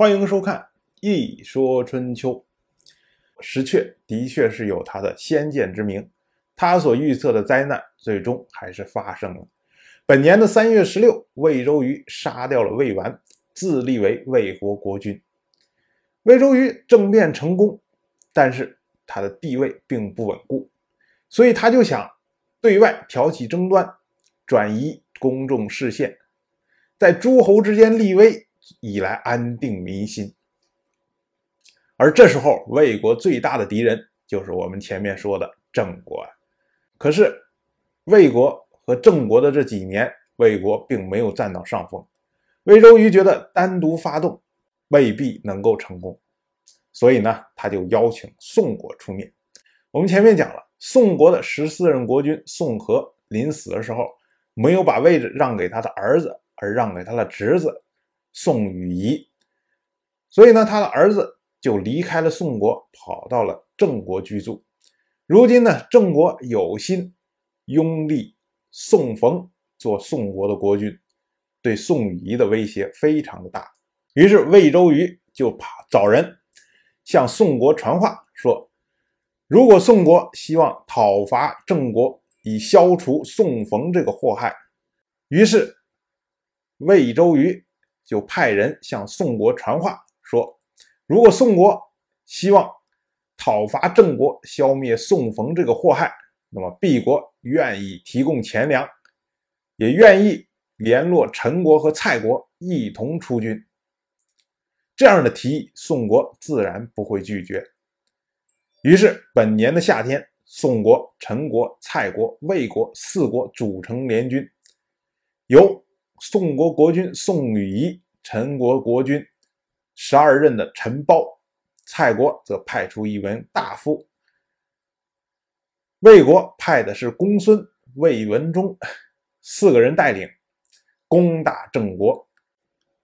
欢迎收看《一说春秋》。石阙的确是有他的先见之明，他所预测的灾难最终还是发生了。本年的三月十六，魏周瑜杀掉了魏完，自立为魏国国君。魏周瑜政变成功，但是他的地位并不稳固，所以他就想对外挑起争端，转移公众视线，在诸侯之间立威。以来安定民心，而这时候魏国最大的敌人就是我们前面说的郑国。可是魏国和郑国的这几年，魏国并没有占到上风。魏周瑜觉得单独发动未必能够成功，所以呢，他就邀请宋国出面。我们前面讲了，宋国的十四任国君宋和临死的时候，没有把位置让给他的儿子，而让给他的侄子。宋禹仪，所以呢，他的儿子就离开了宋国，跑到了郑国居住。如今呢，郑国有心拥立宋冯做宋国的国君，对宋禹仪的威胁非常的大。于是魏周瑜就跑找人向宋国传话说：如果宋国希望讨伐郑国，以消除宋冯这个祸害，于是魏周瑜。就派人向宋国传话说，如果宋国希望讨伐郑国，消灭宋冯这个祸害，那么毕国愿意提供钱粮，也愿意联络陈国和蔡国一同出军。这样的提议，宋国自然不会拒绝。于是，本年的夏天，宋国、陈国、蔡国、魏国四国组成联军，由。宋国国君宋禹仪，陈国国君十二任的陈包，蔡国则派出一名大夫，魏国派的是公孙魏文忠，四个人带领攻打郑国，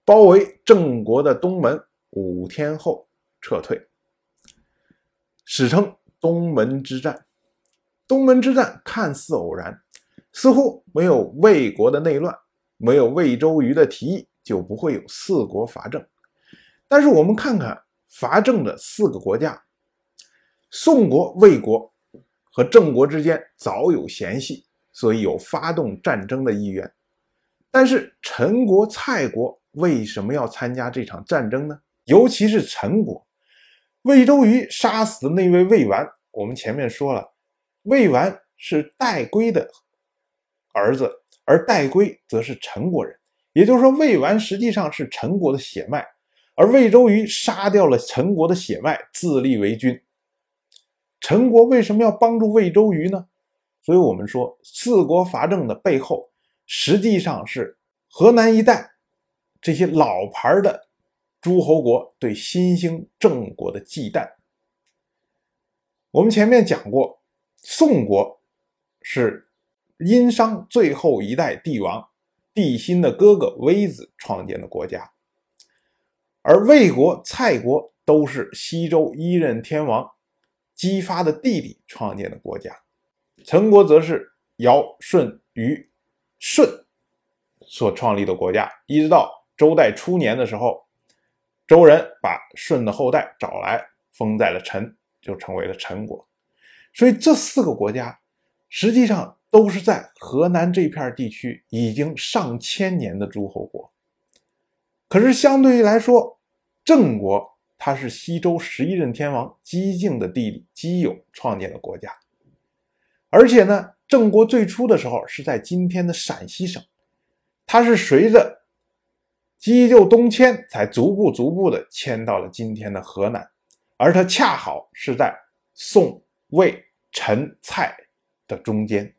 包围郑国的东门，五天后撤退，史称东门之战。东门之战看似偶然，似乎没有魏国的内乱。没有魏周瑜的提议，就不会有四国伐郑。但是我们看看伐郑的四个国家，宋国、魏国和郑国之间早有嫌隙，所以有发动战争的意愿。但是陈国、蔡国为什么要参加这场战争呢？尤其是陈国，魏周瑜杀死的那位魏完，我们前面说了，魏完是戴归的儿子。而戴归则是陈国人，也就是说，魏完实际上是陈国的血脉，而魏周瑜杀掉了陈国的血脉，自立为君。陈国为什么要帮助魏周瑜呢？所以我们说，四国伐郑的背后，实际上是河南一带这些老牌的诸侯国对新兴郑国的忌惮。我们前面讲过，宋国是。殷商最后一代帝王帝辛的哥哥微子创建的国家，而魏国、蔡国都是西周一任天王姬发的弟弟创建的国家，陈国则是尧、舜、禹、舜所创立的国家。一直到周代初年的时候，周人把舜的后代找来封在了陈，就成为了陈国。所以这四个国家实际上。都是在河南这片地区已经上千年的诸侯国，可是相对于来说，郑国它是西周十一任天王姬靖的弟弟姬友创建的国家，而且呢，郑国最初的时候是在今天的陕西省，它是随着姬就东迁，才逐步逐步的迁到了今天的河南，而它恰好是在宋、魏、陈、蔡的中间。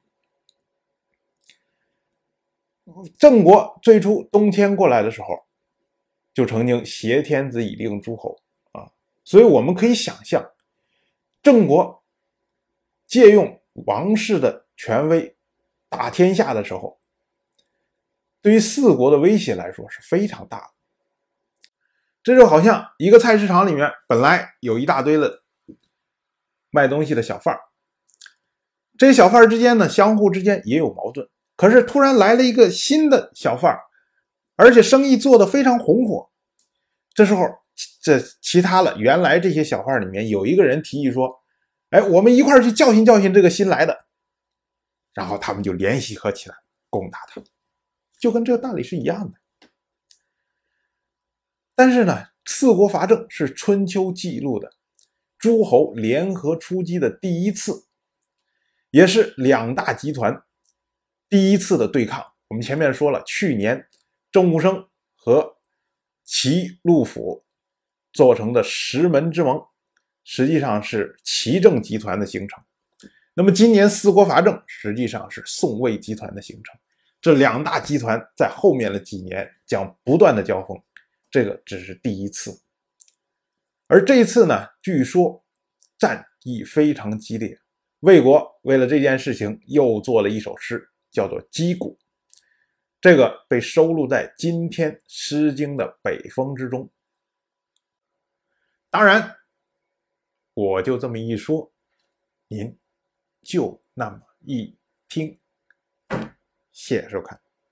郑国最初东迁过来的时候，就曾经挟天子以令诸侯啊，所以我们可以想象，郑国借用王室的权威打天下的时候，对于四国的威胁来说是非常大的。这就好像一个菜市场里面本来有一大堆的卖东西的小贩儿，这些小贩儿之间呢，相互之间也有矛盾。可是突然来了一个新的小贩，而且生意做得非常红火。这时候这其他了。原来这些小贩里面有一个人提议说：“哎，我们一块去教训教训这个新来的。”然后他们就联系合起来攻打他，就跟这个道理是一样的。但是呢，四国伐郑是春秋记录的诸侯联合出击的第一次，也是两大集团第一次的对抗。我们前面说了，去年郑武生和齐陆府做成的石门之盟，实际上是齐政集团的形成。那么今年四国伐郑，实际上是宋魏集团的形成。这两大集团在后面的几年将不断的交锋。这个只是第一次，而这一次呢，据说战役非常激烈。魏国为了这件事情又做了一首诗，叫做《击鼓》，这个被收录在今天《诗经》的北风之中。当然，我就这么一说，您就那么一听。谢谢收看。